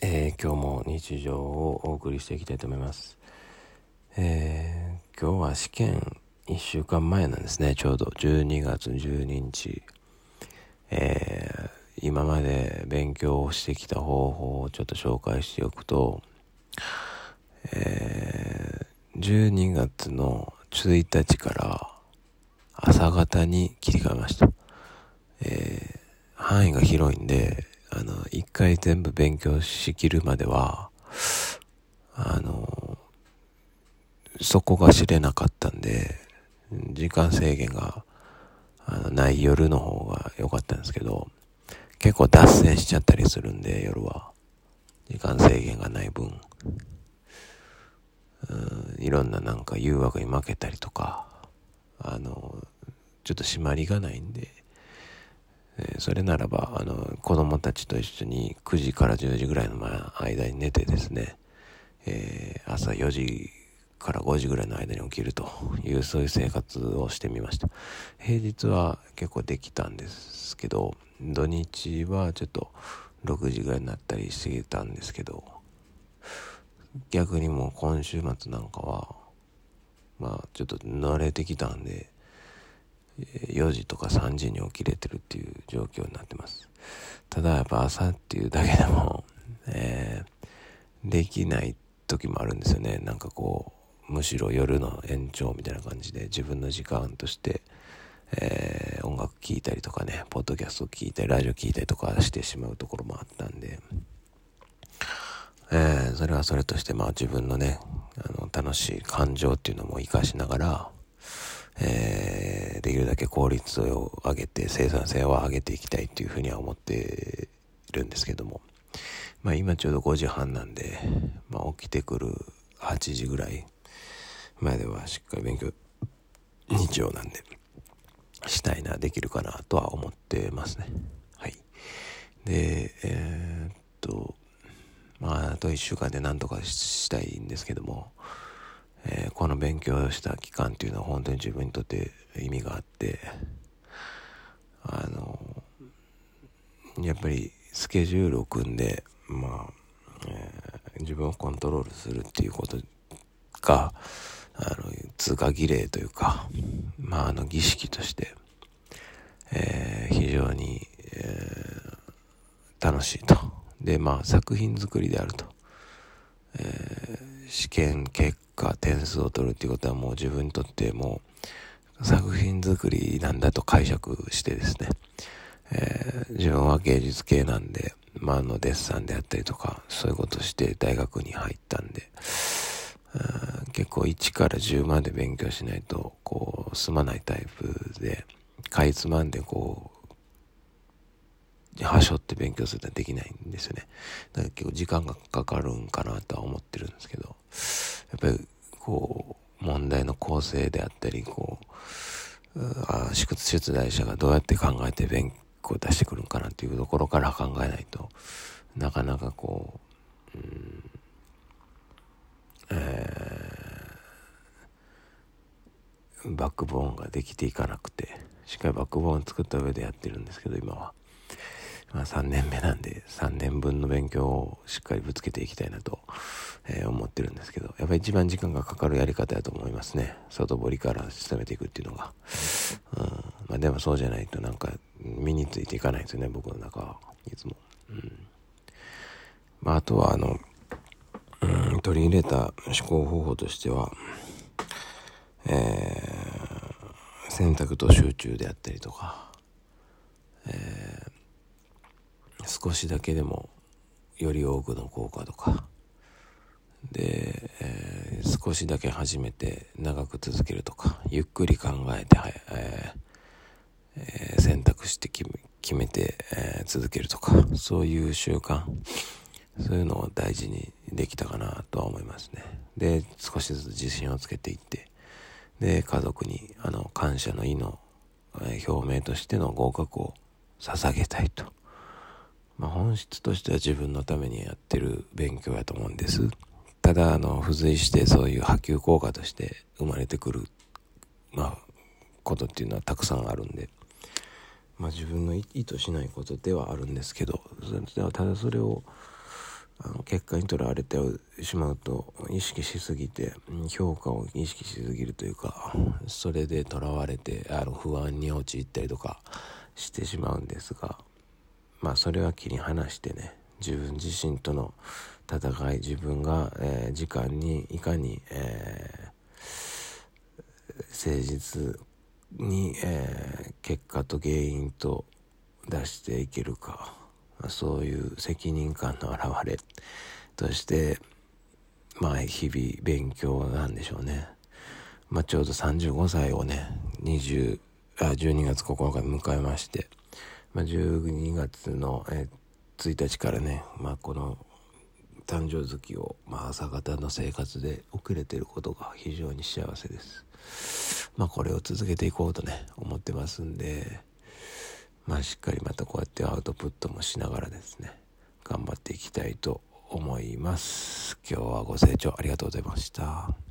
えー、今日も日常をお送りしていきたいと思います。えー、今日は試験1週間前なんですね、ちょうど12月12日。えー、今まで勉強をしてきた方法をちょっと紹介しておくと、えー、12月の1日から朝方に切り替えました。えー、範囲が広いんで、あの、一回全部勉強しきるまでは、あの、そこが知れなかったんで、時間制限があのない夜の方が良かったんですけど、結構脱線しちゃったりするんで、夜は。時間制限がない分、うんいろんななんか誘惑に負けたりとか、あの、ちょっと締まりがないんで、えー、それならば、あの、子供たちと一緒に9時から10時ぐらいの間に寝てですね、えー、朝4時から5時ぐらいの間に起きるという、そういう生活をしてみました。平日は結構できたんですけど、土日はちょっと6時ぐらいになったりしてたんですけど、逆にもう今週末なんかは、まあちょっと慣れてきたんで、4時とか3時に起きれてるっていう状況になってます。ただやっぱ朝っていうだけでも、えー、できない時もあるんですよね。なんかこう、むしろ夜の延長みたいな感じで自分の時間として、えー、音楽聴いたりとかね、ポッドキャスト聴いたり、ラジオ聴いたりとかしてしまうところもあったんで、えー、それはそれとして、まあ自分のね、あの、楽しい感情っていうのも活かしながら、えー、できるだけ効率を上げて生産性を上げていきたいっていうふうには思ってるんですけども、まあ今ちょうど5時半なんで、まあ起きてくる8時ぐらい前ではしっかり勉強、日曜なんで、したいな、できるかなとは思ってますね。はい。で、えー、っと、まああと1週間で何とかしたいんですけども、えー、この勉強をした期間っていうのは本当に自分にとって意味があってあのやっぱりスケジュールを組んでまあ、えー、自分をコントロールするっていうことがあの通過儀礼というかまああの儀式として、えー、非常に、えー、楽しいと。でまあ作品作りであると、えー、試験結果点数を取るっていうことはもう自分にとってもう作品作りなんだと解釈してですね、えー、自分は芸術系なんで、ま、あのデッサンであったりとかそういうことして大学に入ったんで、結構1から10まで勉強しないとこう済まないタイプでかいつまんでこうはしょって勉強するのはできないんですよね。だから結構時間がかかるんかなとは思ってるんですけど、やっぱりこう、問題の構成であったり、こう、あ出出題者がどうやって考えて勉強を出してくるんかなっていうところから考えないとなかなかこう、うん、えー、バックボーンができていかなくてしっかりバックボーン作った上でやってるんですけど今は。まあ、3年目なんで3年分の勉強をしっかりぶつけていきたいなと、えー、思ってるんですけどやっぱり一番時間がかかるやり方やと思いますね。外堀から進めていくっていうのが、うん。まあ、でもそうじゃないとなんか身についていかないですよね僕の中は。いつも、うん。まあ、あとはあの、うん、取り入れた思考方法としてはえー、選択と集中であったりとか、えー少しだけでもより多くの効果とか。で、えー、少しだけ始めて長く続けるとかゆっくり考えて、えーえー、選択して決めて、え続けるとかそういう習慣そういうのを大事にできたかなとは思いますね。で少しずつ自信をつけていってで家族にあの感謝の意の表明としての合格を捧げたいと。まあ、本質としては自分のためにやってる勉強やと思うんです。ただ、あの、付随してそういう波及効果として生まれてくる、まあ、ことっていうのはたくさんあるんで、まあ自分の意図しないことではあるんですけど、ただそれを、あの結果にとらわれてしまうと意識しすぎて評価を意識しすぎるというかそれでとらわれてあの不安に陥ったりとかしてしまうんですがまあそれは切り離してね自分自身との戦い自分が、えー、時間にいかに、えー、誠実に、えー、結果と原因と出していけるかそういう責任感の表れとしてまあ日々勉強なんでしょうね。まあ、ちょうど35歳をね20あ12月9日に迎えまして、まあ、12月の、え1日からね、まあ、この誕生月を、まあ、朝方の生活で遅れてることが非常に幸せです。まあこれを続けていこうとね思ってますんでまあしっかりまたこうやってアウトプットもしながらですね頑張っていきたいと思います今日はご清聴ありがとうございました